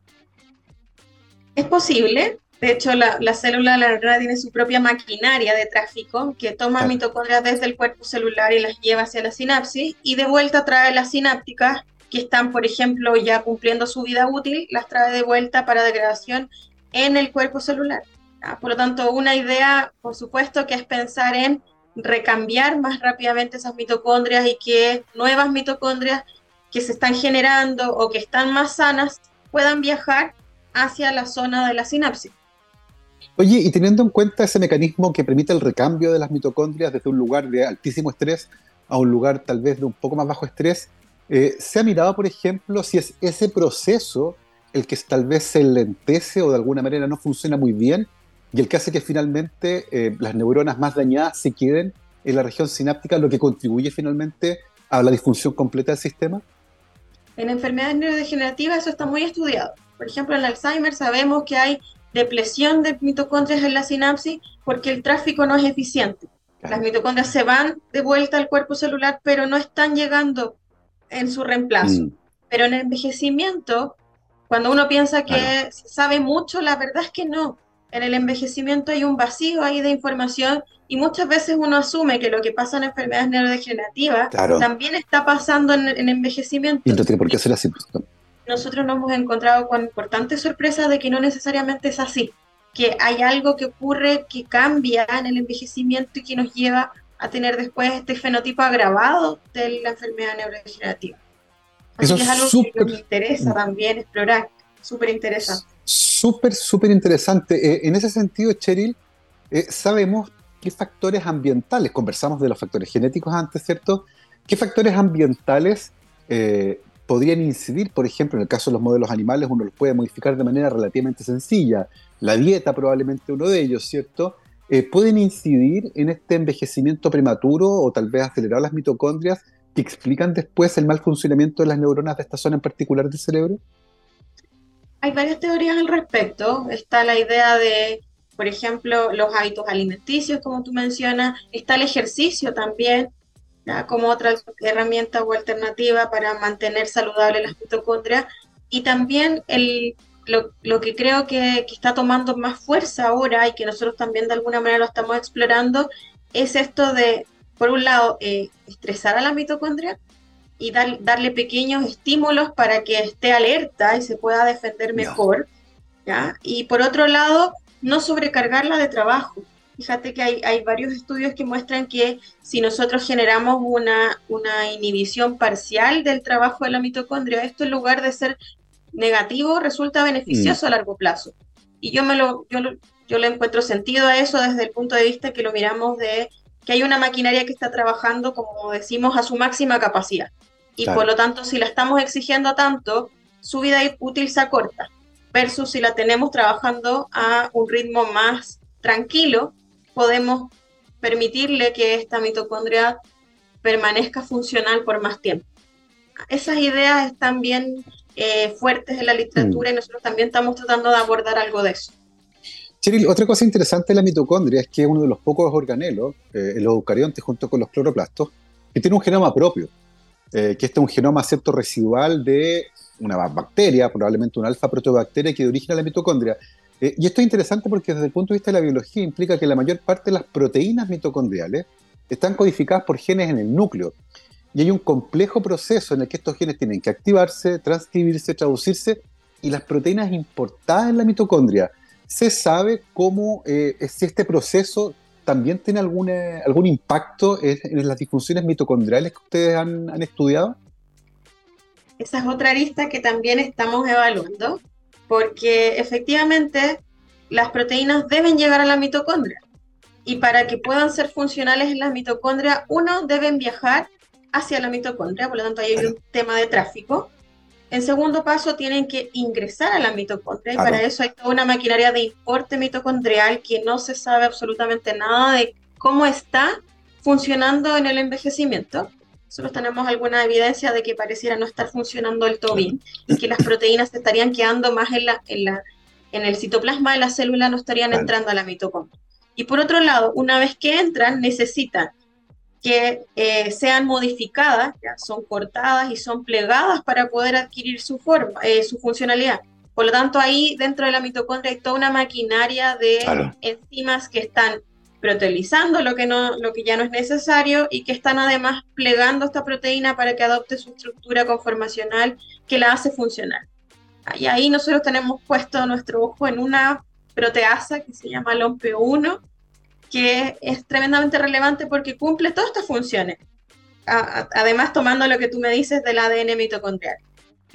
Speaker 2: Es posible. De hecho, la, célula de la neurona tiene su propia maquinaria de tráfico que toma mitocondrias desde el cuerpo celular y las lleva hacia la sinapsis y de vuelta trae las sinápticas que están, por ejemplo, ya cumpliendo su vida útil, las trae de vuelta para degradación en el cuerpo celular. Por lo tanto, una idea, por supuesto, que es pensar en recambiar más rápidamente esas mitocondrias y que nuevas mitocondrias que se están generando o que están más sanas puedan viajar hacia la zona de la sinapsis.
Speaker 1: Oye, y teniendo en cuenta ese mecanismo que permite el recambio de las mitocondrias desde un lugar de altísimo estrés a un lugar tal vez de un poco más bajo estrés, eh, ¿se ha mirado, por ejemplo, si es ese proceso el que tal vez se lentece o de alguna manera no funciona muy bien y el que hace que finalmente eh, las neuronas más dañadas se queden en la región sináptica, lo que contribuye finalmente a la disfunción completa del sistema?
Speaker 2: En enfermedades neurodegenerativas eso está muy estudiado. Por ejemplo, en Alzheimer sabemos que hay depresión de mitocondrias en la sinapsis porque el tráfico no es eficiente. Las mitocondrias se van de vuelta al cuerpo celular, pero no están llegando en su reemplazo. Mm. Pero en el envejecimiento, cuando uno piensa que sabe mucho, la verdad es que no. En el envejecimiento hay un vacío ahí de información y muchas veces uno asume que lo que pasa en enfermedades neurodegenerativas también está pasando en, en envejecimiento.
Speaker 1: Y no tiene por qué ser así. Pues,
Speaker 2: nosotros nos hemos encontrado con importantes sorpresas de que no necesariamente es así, que hay algo que ocurre que cambia en el envejecimiento y que nos lleva a tener después este fenotipo agravado de la enfermedad neurodegenerativa. Así Eso es algo que nos interesa también explorar, súper interesante.
Speaker 1: Súper, súper interesante. Eh, en ese sentido, Cheryl, eh, sabemos qué factores ambientales, conversamos de los factores genéticos antes, ¿cierto? ¿Qué factores ambientales eh, podrían incidir, por ejemplo, en el caso de los modelos animales, uno los puede modificar de manera relativamente sencilla, la dieta probablemente uno de ellos, ¿cierto? Eh, pueden incidir en este envejecimiento prematuro o tal vez acelerar las mitocondrias que explican después el mal funcionamiento de las neuronas de esta zona en particular del cerebro?
Speaker 2: Hay varias teorías al respecto. Está la idea de, por ejemplo, los hábitos alimenticios, como tú mencionas. Está el ejercicio también como otra herramienta o alternativa para mantener saludables las mitocondrias. Y también el, lo, que creo que, está tomando más fuerza ahora y que nosotros también de alguna manera lo estamos explorando es esto de, por un lado, eh, estresar a la mitocondria y darle pequeños estímulos para que esté alerta y se pueda defender mejor. ¿ya? Y por otro lado, no sobrecargarla de trabajo. Fíjate que hay, varios estudios que muestran que si nosotros generamos una, una inhibición parcial del trabajo de la mitocondria, esto en lugar de ser negativo resulta beneficioso mm. a largo plazo. Y yo me lo, yo, yo le encuentro sentido a eso desde el punto de vista que lo miramos de que hay una maquinaria que está trabajando, como decimos, a su máxima capacidad. Y por lo tanto, si la estamos exigiendo tanto, su vida útil se acorta, versus si la tenemos trabajando a un ritmo más tranquilo, podemos permitirle que esta mitocondria permanezca funcional por más tiempo. Esas ideas están bien eh, fuertes en la literatura y mm. nosotros también estamos tratando de abordar algo de eso.
Speaker 1: Cheryl, otra cosa interesante de la mitocondria es que es uno de los pocos organelos, eh, los eucariontes junto con los cloroplastos, que tiene un genoma propio, eh, que este es un genoma cierto residual de una bacteria, probablemente una alfa proteobacteria que origina la mitocondria. Eh, y esto es interesante porque desde el punto de vista de la biología implica que la mayor parte de las proteínas mitocondriales están codificadas por genes en el núcleo. Y hay un complejo proceso en el que estos genes tienen que activarse, transcribirse, traducirse, y las proteínas importadas en la mitocondria. ¿Se sabe cómo, eh, si este proceso también tiene alguna, algún impacto en, las disfunciones mitocondriales que ustedes han, han estudiado?
Speaker 2: Esa es otra arista que también estamos evaluando porque efectivamente las proteínas deben llegar a la mitocondria. Y para que puedan ser funcionales en la mitocondria, uno, deben viajar hacia la mitocondria, por lo tanto hay un tema de tráfico. En segundo paso, tienen que ingresar a la mitocondria y para eso hay toda una maquinaria de importe mitocondrial que no se sabe absolutamente nada de cómo está funcionando en el envejecimiento. Nosotros tenemos alguna evidencia de que pareciera no estar funcionando del todo bien y que las proteínas se estarían quedando más en, la, en, la, en el citoplasma de la célula, no estarían entrando a la mitocondria. Y por otro lado, una vez que entran, necesitan que eh, sean modificadas, ya son cortadas y son plegadas para poder adquirir su forma, eh, su funcionalidad. Por lo tanto, ahí dentro de la mitocondria hay toda una maquinaria de enzimas que están proteolizando lo que, no, lo que ya no es necesario y que están además plegando esta proteína para que adopte su estructura conformacional que la hace funcionar. Y ahí nosotros tenemos puesto nuestro ojo en una proteasa que se llama LOMP1, que es tremendamente relevante porque cumple todas estas funciones. además, tomando lo que tú me dices del ADN mitocondrial.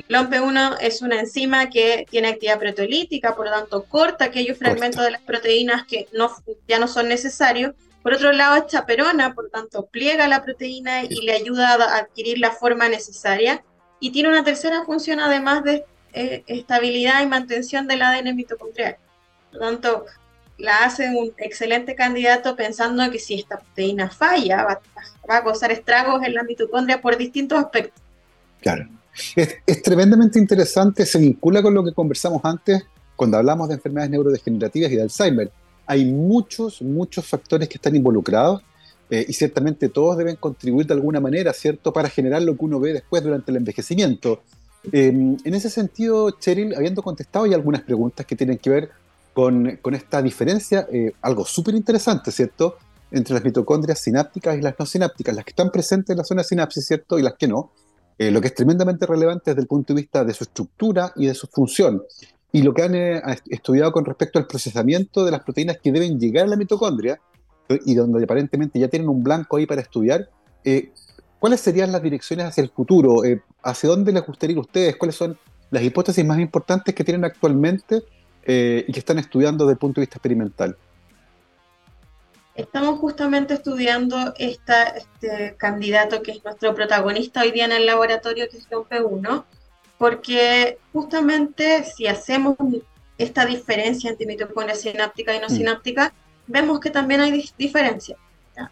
Speaker 2: LOMP1 es una enzima que tiene actividad proteolítica, por lo tanto corta aquellos fragmentos de las proteínas que no, ya no son necesarios. Por otro lado, es chaperona, por lo tanto pliega la proteína y le ayuda a adquirir la forma necesaria. Y tiene una tercera función además de eh, estabilidad y mantención del ADN mitocondrial. Por lo tanto, la hace un excelente candidato pensando que si esta proteína falla, va, a causar estragos en la mitocondria por distintos aspectos.
Speaker 1: Claro. Es, tremendamente interesante, se vincula con lo que conversamos antes cuando hablamos de enfermedades neurodegenerativas y de Alzheimer. Hay muchos, muchos factores que están involucrados eh, y ciertamente todos deben contribuir de alguna manera, ¿cierto?, para generar lo que uno ve después durante el envejecimiento. Eh, en ese sentido, Cheryl, habiendo contestado hay algunas preguntas que tienen que ver con, con esta diferencia, eh, algo súper interesante, ¿cierto?, entre las mitocondrias sinápticas y las no sinápticas, las que están presentes en la zona de sinapsis, ¿cierto?, y las que no. Eh, lo que es tremendamente relevante desde el punto de vista de su estructura y de su función. Y lo que han eh, estudiado con respecto al procesamiento de las proteínas que deben llegar a la mitocondria, y donde aparentemente ya tienen un blanco ahí para estudiar, eh, ¿cuáles serían las direcciones hacia el futuro? ¿Hacia dónde les gustaría ir ustedes? ¿Cuáles son las hipótesis más importantes que tienen actualmente y que están estudiando desde el punto de vista experimental?
Speaker 2: Estamos justamente estudiando esta, este candidato que es nuestro protagonista hoy día en el laboratorio, que es el P1, porque justamente si hacemos esta diferencia entre mitocondria sináptica y no mm. sináptica, vemos que también hay diferencias.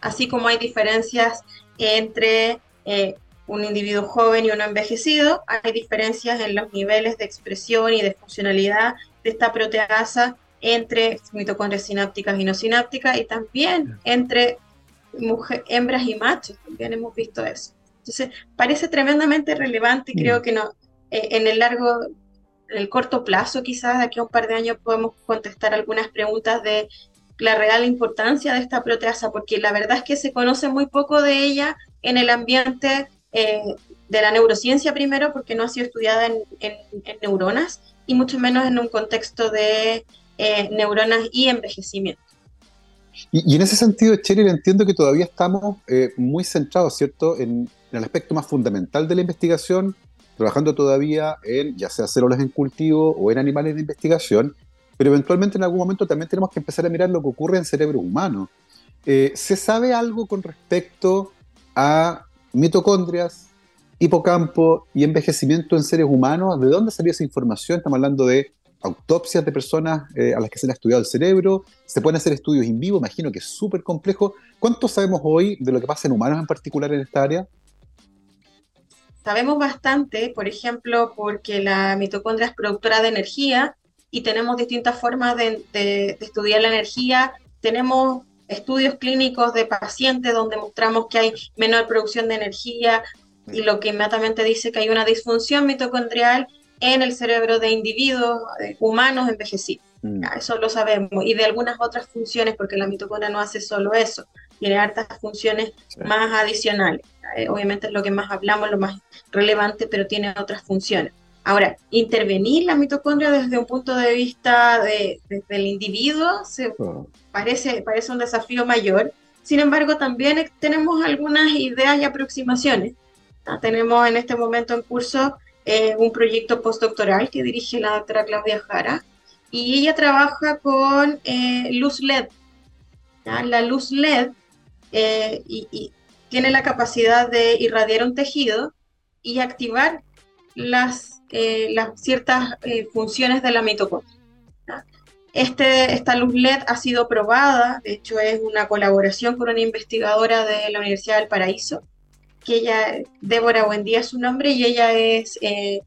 Speaker 2: Así como hay diferencias entre eh, un individuo joven y uno envejecido, hay diferencias en los niveles de expresión y de funcionalidad de esta proteasa entre mitocondrias sinápticas y no sinápticas y también entre hembras y machos, también hemos visto eso. Entonces, parece tremendamente relevante y creo mm. que no, eh, en el largo, en el corto plazo, quizás de aquí a un par de años podemos contestar algunas preguntas de la real importancia de esta proteasa, porque la verdad es que se conoce muy poco de ella en el ambiente eh, de la neurociencia primero, porque no ha sido estudiada en, en neuronas, y mucho menos en un contexto de eh, neuronas y envejecimiento.
Speaker 1: Y, en ese sentido, Cheryl, entiendo que todavía estamos eh, muy centrados, ¿cierto?, en, el aspecto más fundamental de la investigación, trabajando todavía en ya sea células en cultivo o en animales de investigación, pero eventualmente en algún momento también tenemos que empezar a mirar lo que ocurre en cerebro humano. Eh, ¿Se sabe algo con respecto a mitocondrias, hipocampo y envejecimiento en seres humanos? ¿De dónde salió esa información? Estamos hablando de autopsias de personas eh, a las que se le ha estudiado el cerebro, se pueden hacer estudios in vivo, imagino que es súper complejo. ¿Cuánto sabemos hoy de lo que pasa en humanos en particular en esta área?
Speaker 2: Sabemos bastante, por ejemplo, porque la mitocondria es productora de energía y tenemos distintas formas de estudiar la energía. Tenemos estudios clínicos de pacientes donde mostramos que hay menor producción de energía y lo que inmediatamente dice que hay una disfunción mitocondrial en el cerebro de individuos humanos envejecidos. Mm. Eso lo sabemos. Y de algunas otras funciones, porque la mitocondria no hace solo eso, tiene hartas funciones más adicionales. Eh, obviamente es lo que más hablamos, lo más relevante, pero tiene otras funciones. Ahora, intervenir la mitocondria desde un punto de vista de, del individuo se ah. parece, parece un desafío mayor. Sin embargo, también tenemos algunas ideas y aproximaciones. Tenemos en este momento en curso eh, un proyecto postdoctoral que dirige la doctora Claudia Jara, y ella trabaja con eh, luz LED. La luz LED eh, y, tiene la capacidad de irradiar un tejido y activar las, las ciertas funciones de la mitocondria. Este, esta luz LED ha sido probada, de hecho es una colaboración con una investigadora de la Universidad del Paraíso, que ella, Débora Buendía es su nombre, y ella es eh,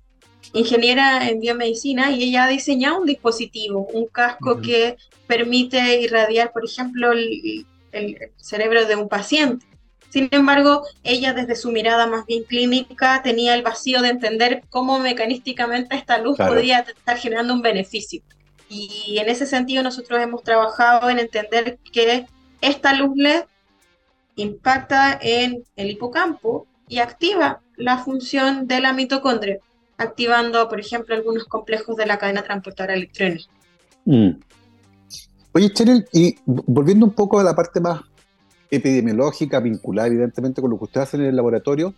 Speaker 2: ingeniera en biomedicina y ella ha diseñado un dispositivo, un casco que permite irradiar, por ejemplo, el, cerebro de un paciente. Sin embargo, ella desde su mirada más bien clínica tenía el vacío de entender cómo mecanísticamente esta luz podía estar generando un beneficio. Y en ese sentido nosotros hemos trabajado en entender que esta luz LED impacta en el hipocampo y activa la función de la mitocondria. activando, por ejemplo, algunos complejos de la cadena transportadora electrónica.
Speaker 1: Mm. Oye, Cheryl, y volviendo un poco a la parte más epidemiológica, vinculada evidentemente con lo que ustedes hacen en el laboratorio,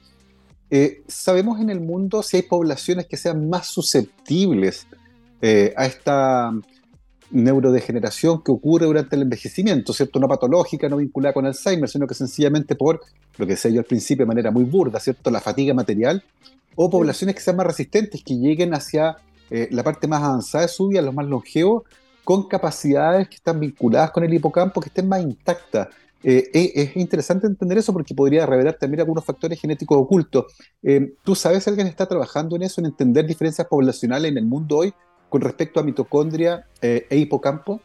Speaker 1: eh, ¿sabemos en el mundo si hay poblaciones que sean más susceptibles eh, a esta neurodegeneración que ocurre durante el envejecimiento, ¿cierto? No patológica, no vinculada con Alzheimer, sino que sencillamente por, lo que decía yo al principio de manera muy burda, ¿cierto? La fatiga material, o poblaciones que sean más resistentes, que lleguen hacia eh, la parte más avanzada de su vida, los más longevos, con capacidades que están vinculadas con el hipocampo, que estén más intactas. Eh, es interesante entender eso porque podría revelar también algunos factores genéticos ocultos. Eh, ¿Tú sabes si alguien está trabajando en eso, en entender diferencias poblacionales en el mundo hoy con respecto a mitocondria eh, e hipocampo?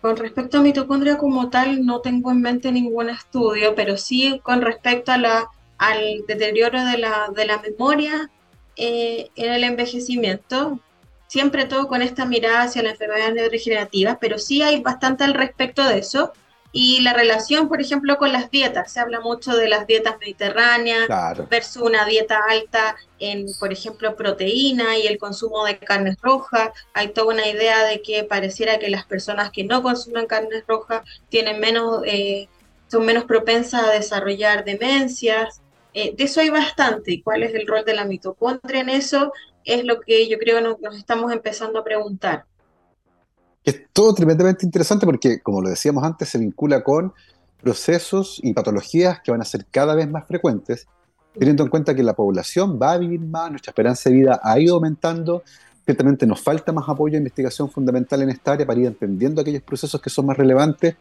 Speaker 2: Con respecto a mitocondria como tal, no tengo en mente ningún estudio, pero sí con respecto a la, al deterioro de la, de la memoria en el envejecimiento, siempre todo con esta mirada hacia la enfermedad neurodegenerativa, pero sí hay bastante al respecto de eso. Y la relación, por ejemplo, con las dietas. Se habla mucho de las dietas mediterráneas versus una dieta alta en, por ejemplo, proteína y el consumo de carnes rojas. Hay toda una idea de que pareciera que las personas que no consumen carnes rojas tienen menos, eh, son menos propensas a desarrollar demencias. Eh, de eso hay bastante. ¿Y cuál es el rol de la mitocondria en eso? Es lo que yo creo nos, nos estamos empezando a preguntar.
Speaker 1: Es todo tremendamente interesante porque, como lo decíamos antes, se vincula con procesos y patologías que van a ser cada vez más frecuentes, teniendo en cuenta que la población va a vivir más, nuestra esperanza de vida ha ido aumentando, ciertamente nos falta más apoyo e investigación fundamental en esta área para ir entendiendo aquellos procesos que son más relevantes.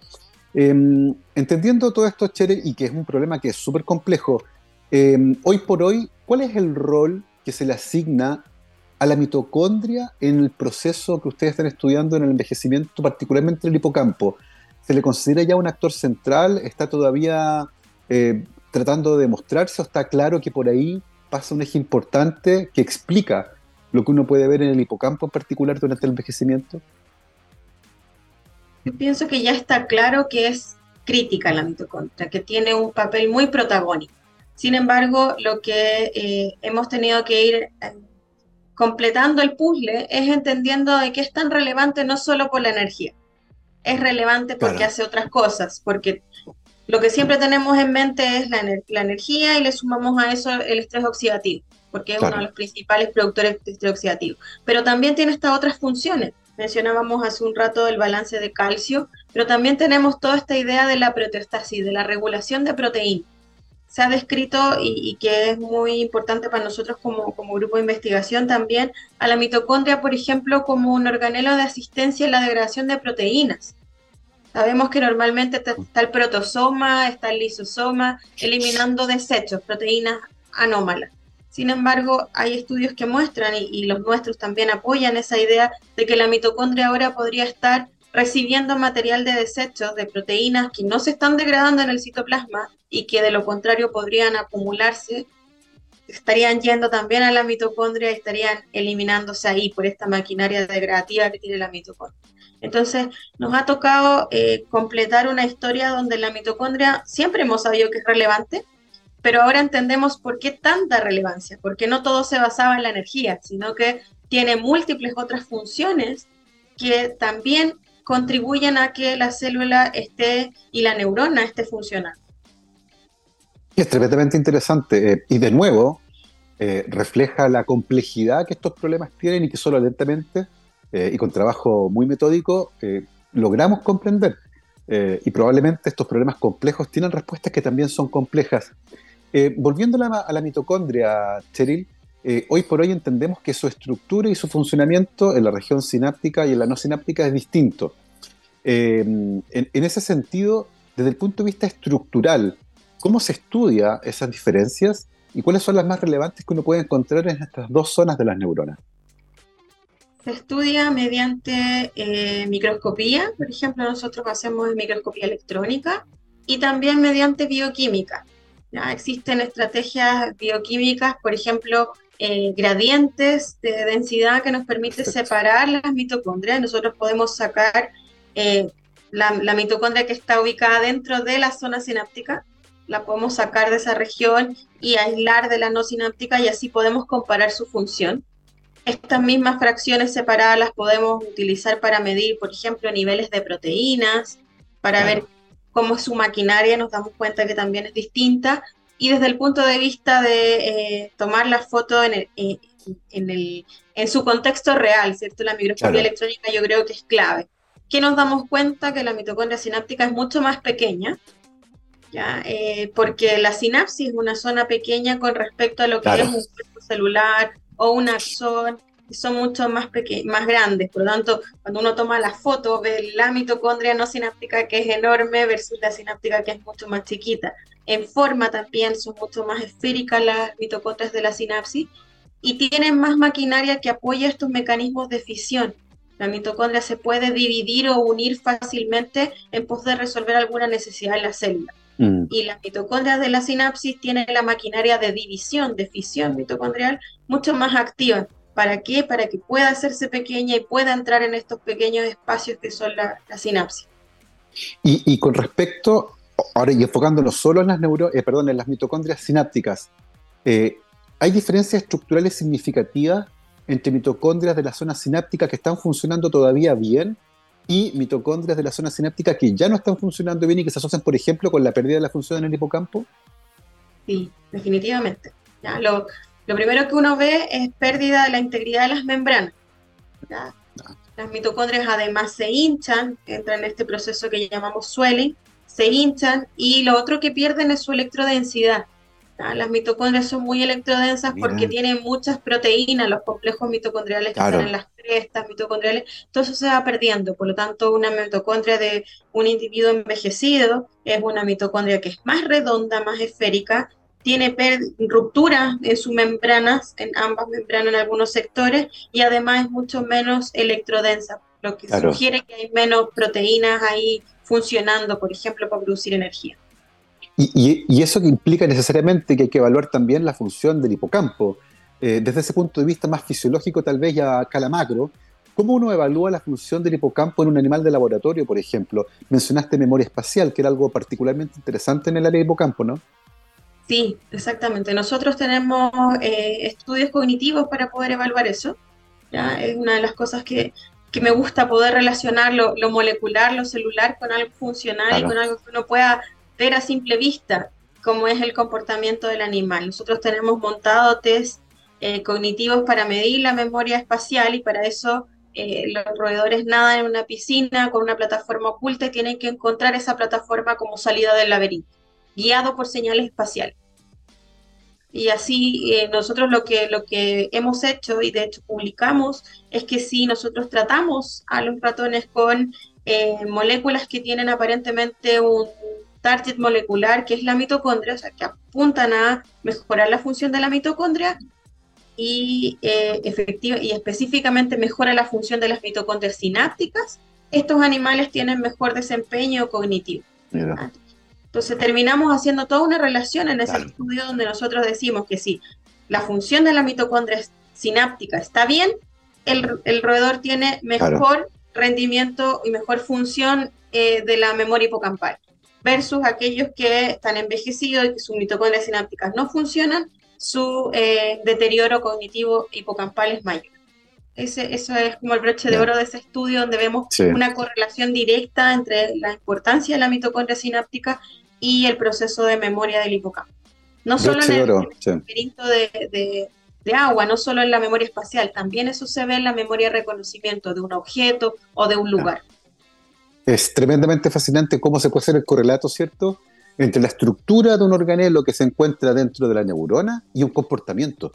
Speaker 1: Em, entendiendo todo esto, Chere, y que es un problema que es súper complejo, em, hoy por hoy, ¿cuál es el rol que se le asigna a la mitocondria en el proceso que ustedes están estudiando en el envejecimiento, particularmente en el hipocampo? ¿Se le considera ya un actor central? ¿Está todavía eh, tratando de demostrarse o está claro que por ahí pasa un eje importante que explica lo que uno puede ver en el hipocampo en particular durante el envejecimiento?
Speaker 2: Yo pienso que ya está claro que es crítica la mitocondria, que tiene un papel muy protagónico. Sin embargo, lo que eh, hemos tenido que ir eh, completando el puzzle es entendiendo de que es tan relevante no solo por la energía, es relevante porque hace otras cosas, porque lo que siempre tenemos en mente es la, energía y le sumamos a eso el estrés oxidativo, porque es uno de los principales productores de estrés oxidativo. Pero también tiene estas otras funciones. Mencionábamos hace un rato el balance de calcio, pero también tenemos toda esta idea de la proteostasis, de la regulación de proteínas se ha descrito y, que es muy importante para nosotros como, grupo de investigación también, a la mitocondria, por ejemplo, como un organelo de asistencia en la degradación de proteínas. Sabemos que normalmente está el protosoma, está el lisosoma, eliminando desechos, proteínas anómalas. Sin embargo, hay estudios que muestran, y los nuestros también apoyan esa idea, de que la mitocondria ahora podría estar recibiendo material de desechos de proteínas que no se están degradando en el citoplasma y que de lo contrario podrían acumularse, estarían yendo también a la mitocondria y estarían eliminándose ahí por esta maquinaria degradativa que tiene la mitocondria. Entonces, nos ha tocado eh, completar una historia donde la mitocondria siempre hemos sabido que es relevante, pero ahora entendemos por qué tanta relevancia, porque no todo se basaba en la energía, sino que tiene múltiples otras funciones que también contribuyen a que la célula esté y la neurona esté funcionando.
Speaker 1: Es interesante eh, y de nuevo eh, refleja la complejidad que estos problemas tienen y que solo lentamente eh, y con trabajo muy metódico logramos comprender. y probablemente estos problemas complejos tienen respuestas que también son complejas. volviendo a la, mitocondria, Cheryl, hoy por hoy entendemos que su estructura y su funcionamiento en la región sináptica y en la no sináptica es distinto. en, ese sentido, desde el punto de vista estructural, ¿Cómo se estudia esas diferencias y cuáles son las más relevantes que uno puede encontrar en estas dos zonas de las neuronas?
Speaker 2: Se estudia mediante eh, microscopía, por ejemplo, nosotros hacemos microscopía electrónica y también mediante bioquímica. ¿ya? Existen estrategias bioquímicas, por ejemplo, eh, gradientes de densidad que nos permite separar las mitocondrias. Nosotros podemos sacar eh, la, la mitocondria que está ubicada dentro de la zona sináptica la podemos sacar de esa región y aislar de la no sináptica y así podemos comparar su función. Estas mismas fracciones separadas las podemos utilizar para medir, por ejemplo, niveles de proteínas, para ver cómo es su maquinaria, nos damos cuenta que también es distinta. Y desde el punto de vista de eh, tomar la foto en, el, eh, en, el, en, su contexto real, ¿cierto? La microscopía electrónica yo creo que es clave. Que nos damos cuenta que la mitocondria sináptica es mucho más pequeña, ¿ya? Eh, porque la sinapsis es una zona pequeña con respecto a lo que es un cuerpo celular o un axón, son mucho más, más grandes. Por lo tanto, cuando uno toma la foto, ve la mitocondria no sináptica que es enorme versus la sináptica que es mucho más chiquita. En forma también son mucho más esféricas las mitocondrias de la sinapsis y tienen más maquinaria que apoya estos mecanismos de fisión. La mitocondria se puede dividir o unir fácilmente en pos de resolver alguna necesidad en la célula. Mm. Y las mitocondrias de la sinapsis tienen la maquinaria de división, de fisión mitocondrial, mucho más activa. ¿Para qué? Para que pueda hacerse pequeña y pueda entrar en estos pequeños espacios que son la, sinapsis.
Speaker 1: Y, con respecto, ahora y enfocándonos solo en las neuro, eh, perdón, en las mitocondrias sinápticas, eh, ¿hay diferencias estructurales significativas entre mitocondrias de la zona sináptica que están funcionando todavía bien y mitocondrias de la zona sináptica que ya no están funcionando bien y que se asocian, por ejemplo, con la pérdida de la función en el hipocampo?
Speaker 2: Sí, definitivamente. Ya, lo, primero que uno ve es pérdida de la integridad de las membranas. Las mitocondrias además se hinchan, entran en este proceso que llamamos swelling, se hinchan y lo otro que pierden es su electrodensidad. Las mitocondrias son muy electrodensas porque tienen muchas proteínas, los complejos mitocondriales que están en las crestas mitocondriales, todo eso se va perdiendo. Por lo tanto, una mitocondria de un individuo envejecido es una mitocondria que es más redonda, más esférica, tiene rupturas en sus membranas, en ambas membranas en algunos sectores, y además es mucho menos electrodensa, lo que sugiere que hay menos proteínas ahí funcionando, por ejemplo, para producir energía.
Speaker 1: Y, eso que implica necesariamente que hay que evaluar también la función del hipocampo. Eh, desde ese punto de vista más fisiológico, tal vez ya a escala macro, ¿cómo uno evalúa la función del hipocampo en un animal de laboratorio, por ejemplo? Mencionaste memoria espacial, que era algo particularmente interesante en el área de hipocampo, ¿no?
Speaker 2: Sí, exactamente. Nosotros tenemos eh, estudios cognitivos para poder evaluar eso. ¿ya? Es una de las cosas que, que me gusta poder relacionar lo, molecular, lo celular con algo funcional y con algo que uno pueda ver a simple vista cómo es el comportamiento del animal. Nosotros tenemos montado test eh, cognitivos para medir la memoria espacial y para eso eh, los roedores nadan en una piscina con una plataforma oculta y tienen que encontrar esa plataforma como salida del laberinto, guiado por señales espaciales. Y así eh, nosotros lo que, lo que hemos hecho y de hecho publicamos es que si nosotros tratamos a los ratones con moléculas que tienen aparentemente un target molecular, que es la mitocondria, o sea, que apuntan a mejorar la función de la mitocondria y, eh, y específicamente mejora la función de las mitocondrias sinápticas, estos animales tienen mejor desempeño cognitivo. Ah, entonces terminamos haciendo toda una relación en ese estudio donde nosotros decimos que si la función de la mitocondria sináptica está bien, el, el roedor tiene mejor rendimiento y mejor función eh, de la memoria hipocampal versus aquellos que están envejecidos y que sus mitocondrias sinápticas no funcionan, su eh, deterioro cognitivo hipocampal es mayor. Ese, eso es como el broche de oro de ese estudio donde vemos una correlación directa entre la importancia de la mitocondria sináptica y el proceso de memoria del hipocampo. No solo en el, laberinto de, de, agua, no solo en la memoria espacial, también eso se ve en la memoria de reconocimiento de un objeto o de un lugar.
Speaker 1: Es tremendamente fascinante cómo se puede hacer el correlato, ¿cierto?, entre la estructura de un organelo que se encuentra dentro de la neurona y un comportamiento,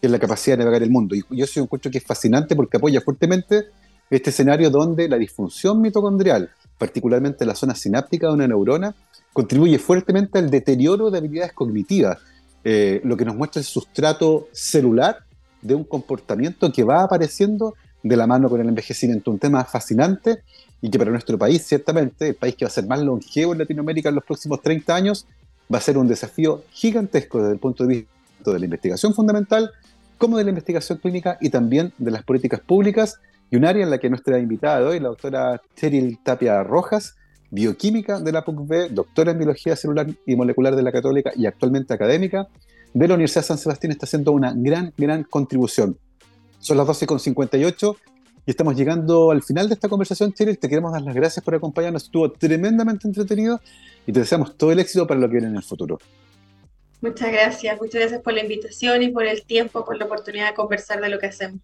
Speaker 1: que es la capacidad de navegar el mundo. Y yo sí encuentro que es fascinante porque apoya fuertemente este escenario donde la disfunción mitocondrial, particularmente la zona sináptica de una neurona, contribuye fuertemente al deterioro de habilidades cognitivas, eh, lo que nos muestra el sustrato celular de un comportamiento que va apareciendo de la mano con el envejecimiento. Un tema fascinante y que para nuestro país, ciertamente, el país que va a ser más longevo en Latinoamérica en los próximos 30 años, va a ser un desafío gigantesco desde el punto de vista de la investigación fundamental, como de la investigación clínica y también de las políticas públicas, y un área en la que nuestra invitada de hoy, la doctora Cheryl Tapia Rojas, bioquímica de la PUCB, doctora en biología celular y molecular de la Católica y actualmente académica de la Universidad de San Sebastián, está haciendo una gran, gran contribución. Son las 12.58 y estamos llegando al final de esta conversación, Cheryl. Te queremos dar las gracias por acompañarnos. Estuvo tremendamente entretenido y te deseamos todo el éxito para lo que viene en el futuro.
Speaker 2: Muchas gracias, muchas gracias por la invitación y por el tiempo, por la oportunidad de conversar de lo que hacemos.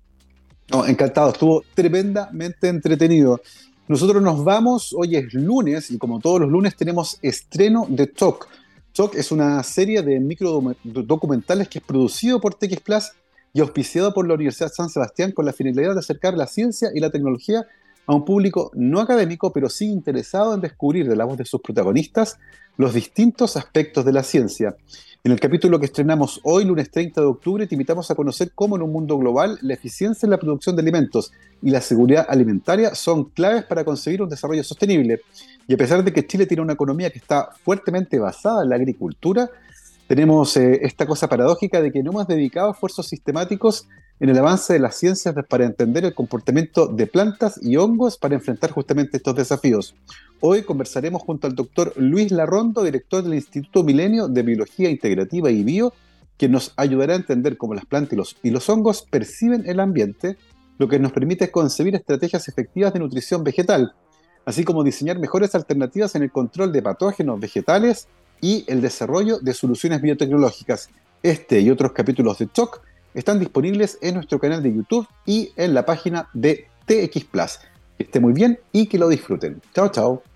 Speaker 1: No, encantado, estuvo tremendamente entretenido. Nosotros nos vamos, hoy es lunes y como todos los lunes tenemos estreno de Talk. Talk es una serie de micro documentales que es producido por TX Plus y auspiciado por la Universidad San Sebastián con la finalidad de acercar la ciencia y la tecnología a un público no académico, pero sí interesado en descubrir de la voz de sus protagonistas los distintos aspectos de la ciencia. En el capítulo que estrenamos hoy, lunes 30 de octubre, te invitamos a conocer cómo en un mundo global la eficiencia en la producción de alimentos y la seguridad alimentaria son claves para conseguir un desarrollo sostenible. Y a pesar de que Chile tiene una economía que está fuertemente basada en la agricultura, tenemos eh, esta cosa paradójica de que no hemos dedicado esfuerzos sistemáticos en el avance de las ciencias para entender el comportamiento de plantas y hongos para enfrentar justamente estos desafíos. Hoy conversaremos junto al doctor Luis Larrondo, director del Instituto Milenio de Biología Integrativa y Bio, que nos ayudará a entender cómo las plantas y los, hongos perciben el ambiente, lo que nos permite concebir estrategias efectivas de nutrición vegetal, así como diseñar mejores alternativas en el control de patógenos vegetales y el desarrollo de soluciones biotecnológicas. Este y otros capítulos de TOC están disponibles en nuestro canal de YouTube y en la página de TX Plus. Que esté muy bien y que lo disfruten. Chao, chao.